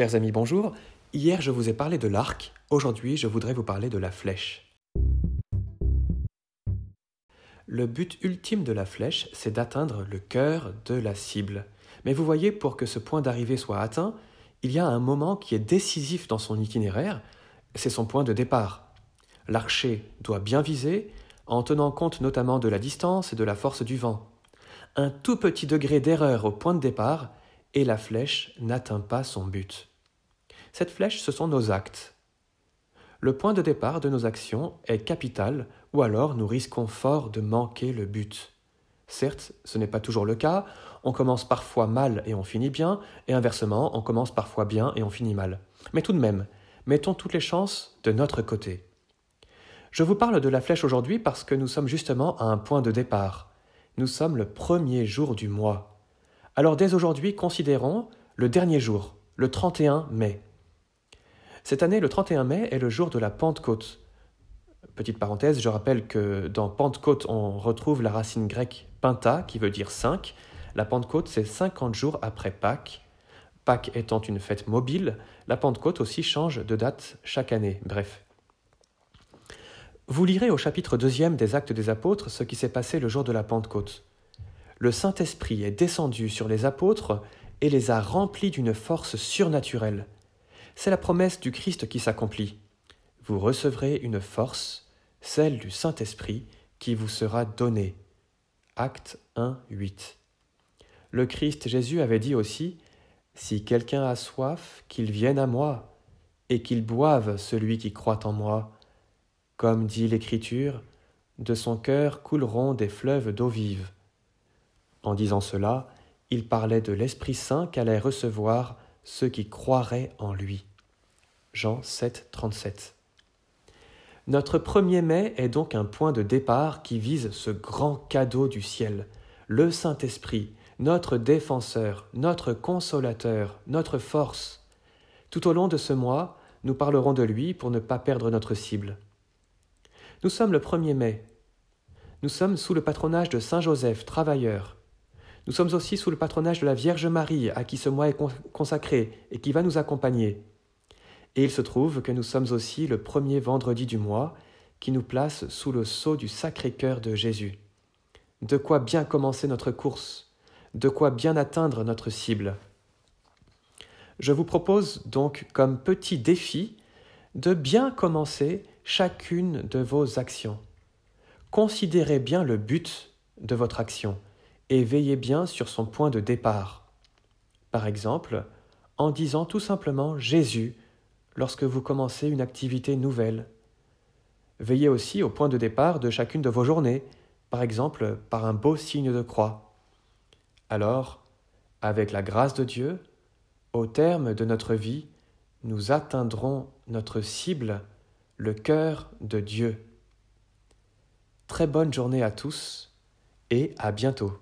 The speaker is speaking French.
Chers amis, bonjour. Hier, je vous ai parlé de l'arc. Aujourd'hui, je voudrais vous parler de la flèche. Le but ultime de la flèche, c'est d'atteindre le cœur de la cible. Mais vous voyez, pour que ce point d'arrivée soit atteint, il y a un moment qui est décisif dans son itinéraire, c'est son point de départ. L'archer doit bien viser, en tenant compte notamment de la distance et de la force du vent. Un tout petit degré d'erreur au point de départ, et la flèche n'atteint pas son but. Cette flèche, ce sont nos actes. Le point de départ de nos actions est capital, ou alors nous risquons fort de manquer le but. Certes, ce n'est pas toujours le cas, on commence parfois mal et on finit bien, et inversement, on commence parfois bien et on finit mal. Mais tout de même, mettons toutes les chances de notre côté. Je vous parle de la flèche aujourd'hui parce que nous sommes justement à un point de départ. Nous sommes le premier jour du mois. Alors dès aujourd'hui, considérons le dernier jour, le 31 mai. Cette année, le 31 mai est le jour de la Pentecôte. Petite parenthèse, je rappelle que dans Pentecôte, on retrouve la racine grecque penta, qui veut dire 5. La Pentecôte, c'est 50 jours après Pâques. Pâques étant une fête mobile, la Pentecôte aussi change de date chaque année. Bref. Vous lirez au chapitre 2 des Actes des Apôtres ce qui s'est passé le jour de la Pentecôte. Le Saint-Esprit est descendu sur les apôtres et les a remplis d'une force surnaturelle. C'est la promesse du Christ qui s'accomplit. Vous recevrez une force, celle du Saint-Esprit, qui vous sera donnée. Acte 1, 8. Le Christ Jésus avait dit aussi Si quelqu'un a soif, qu'il vienne à moi, et qu'il boive celui qui croit en moi. Comme dit l'Écriture, de son cœur couleront des fleuves d'eau vive. En disant cela, il parlait de l'Esprit Saint qu'allaient recevoir ceux qui croiraient en lui. Jean 7, 37. Notre 1er mai est donc un point de départ qui vise ce grand cadeau du ciel, le Saint-Esprit, notre défenseur, notre consolateur, notre force. Tout au long de ce mois, nous parlerons de lui pour ne pas perdre notre cible. Nous sommes le 1er mai. Nous sommes sous le patronage de Saint Joseph, travailleur. Nous sommes aussi sous le patronage de la Vierge Marie, à qui ce mois est consacré et qui va nous accompagner. Et il se trouve que nous sommes aussi le premier vendredi du mois, qui nous place sous le sceau du Sacré-Cœur de Jésus. De quoi bien commencer notre course, de quoi bien atteindre notre cible. Je vous propose donc comme petit défi de bien commencer chacune de vos actions. Considérez bien le but de votre action et veillez bien sur son point de départ. Par exemple, en disant tout simplement Jésus lorsque vous commencez une activité nouvelle. Veillez aussi au point de départ de chacune de vos journées, par exemple par un beau signe de croix. Alors, avec la grâce de Dieu, au terme de notre vie, nous atteindrons notre cible le cœur de Dieu. Très bonne journée à tous et à bientôt.